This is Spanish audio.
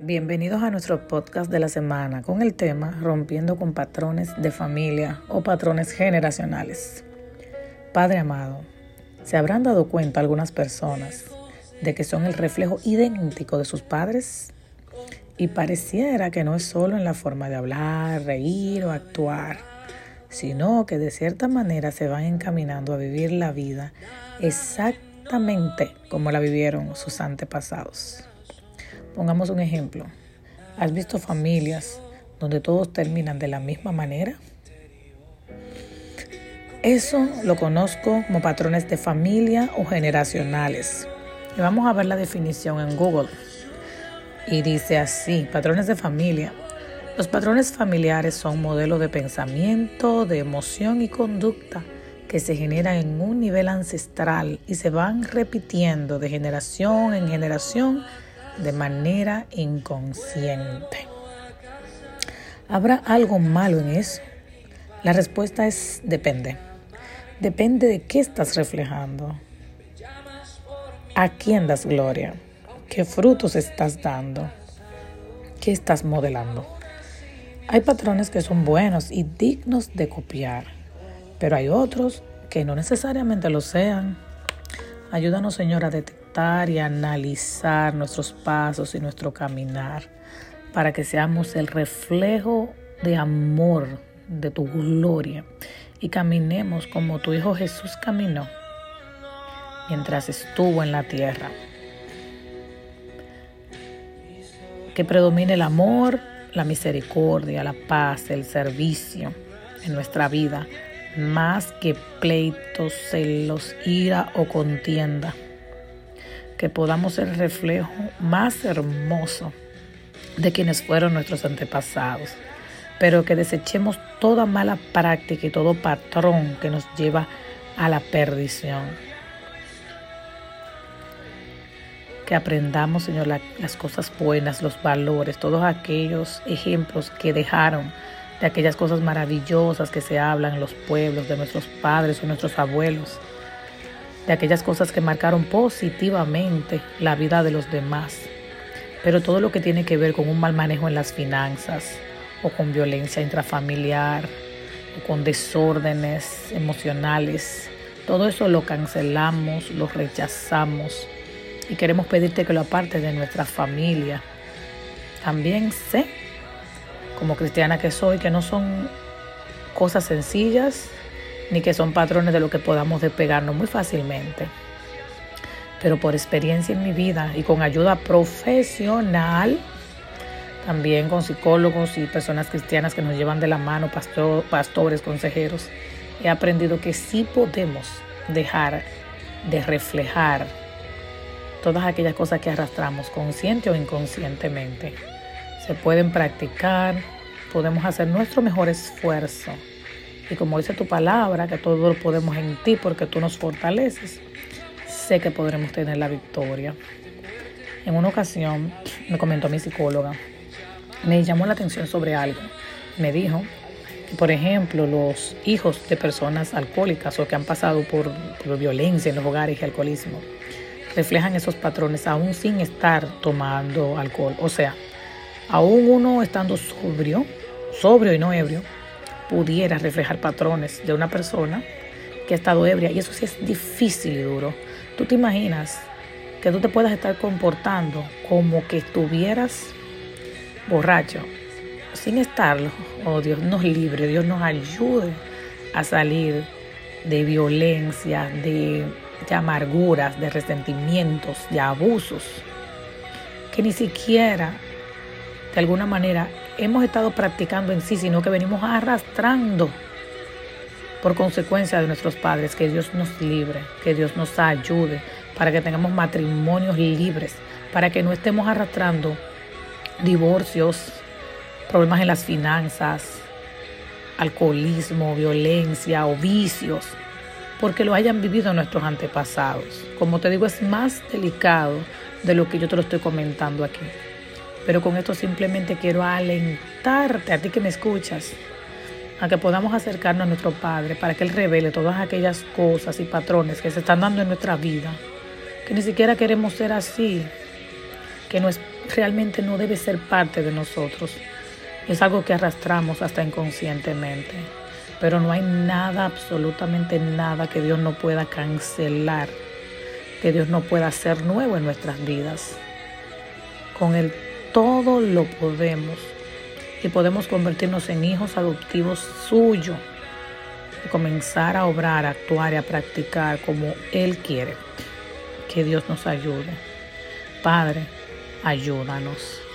Bienvenidos a nuestro podcast de la semana con el tema Rompiendo con patrones de familia o patrones generacionales. Padre amado, ¿se habrán dado cuenta algunas personas de que son el reflejo idéntico de sus padres? Y pareciera que no es solo en la forma de hablar, reír o actuar, sino que de cierta manera se van encaminando a vivir la vida exactamente como la vivieron sus antepasados. Pongamos un ejemplo. ¿Has visto familias donde todos terminan de la misma manera? Eso lo conozco como patrones de familia o generacionales. Y vamos a ver la definición en Google. Y dice así, patrones de familia. Los patrones familiares son modelos de pensamiento, de emoción y conducta que se generan en un nivel ancestral y se van repitiendo de generación en generación de manera inconsciente. ¿Habrá algo malo en eso? La respuesta es depende. Depende de qué estás reflejando. ¿A quién das gloria? ¿Qué frutos estás dando? ¿Qué estás modelando? Hay patrones que son buenos y dignos de copiar, pero hay otros que no necesariamente lo sean. Ayúdanos, Señor, a detectar y analizar nuestros pasos y nuestro caminar para que seamos el reflejo de amor de tu gloria y caminemos como tu Hijo Jesús caminó mientras estuvo en la tierra. Que predomine el amor, la misericordia, la paz, el servicio en nuestra vida, más que pleitos, celos, ira o contienda que podamos ser el reflejo más hermoso de quienes fueron nuestros antepasados, pero que desechemos toda mala práctica y todo patrón que nos lleva a la perdición. Que aprendamos, Señor, las cosas buenas, los valores, todos aquellos ejemplos que dejaron de aquellas cosas maravillosas que se hablan en los pueblos de nuestros padres o nuestros abuelos de aquellas cosas que marcaron positivamente la vida de los demás. Pero todo lo que tiene que ver con un mal manejo en las finanzas o con violencia intrafamiliar o con desórdenes emocionales, todo eso lo cancelamos, lo rechazamos y queremos pedirte que lo aparte de nuestra familia. También sé, como cristiana que soy, que no son cosas sencillas ni que son patrones de lo que podamos despegarnos muy fácilmente. Pero por experiencia en mi vida y con ayuda profesional, también con psicólogos y personas cristianas que nos llevan de la mano, pastores, consejeros, he aprendido que sí podemos dejar de reflejar todas aquellas cosas que arrastramos, consciente o inconscientemente. Se pueden practicar, podemos hacer nuestro mejor esfuerzo y como dice tu palabra, que todo lo podemos en ti porque tú nos fortaleces, sé que podremos tener la victoria. En una ocasión me comentó mi psicóloga, me llamó la atención sobre algo. Me dijo que, por ejemplo, los hijos de personas alcohólicas o que han pasado por, por violencia en los hogares y alcoholismo, reflejan esos patrones aún sin estar tomando alcohol. O sea, aún uno estando sobrio, sobrio y no ebrio, pudiera reflejar patrones de una persona que ha estado ebria. Y eso sí es difícil y duro. Tú te imaginas que tú te puedas estar comportando como que estuvieras borracho sin estarlo. Oh, Dios nos libre, Dios nos ayude a salir de violencia, de, de amarguras, de resentimientos, de abusos, que ni siquiera de alguna manera hemos estado practicando en sí, sino que venimos arrastrando por consecuencia de nuestros padres. Que Dios nos libre, que Dios nos ayude para que tengamos matrimonios libres, para que no estemos arrastrando divorcios, problemas en las finanzas, alcoholismo, violencia o vicios, porque lo hayan vivido nuestros antepasados. Como te digo, es más delicado de lo que yo te lo estoy comentando aquí. Pero con esto simplemente quiero alentarte a ti que me escuchas a que podamos acercarnos a nuestro Padre para que Él revele todas aquellas cosas y patrones que se están dando en nuestra vida, que ni siquiera queremos ser así, que realmente no debe ser parte de nosotros. Es algo que arrastramos hasta inconscientemente. Pero no hay nada, absolutamente nada que Dios no pueda cancelar, que Dios no pueda hacer nuevo en nuestras vidas. Con Él todo lo podemos y podemos convertirnos en hijos adoptivos suyos y comenzar a obrar, a actuar y a practicar como Él quiere. Que Dios nos ayude. Padre, ayúdanos.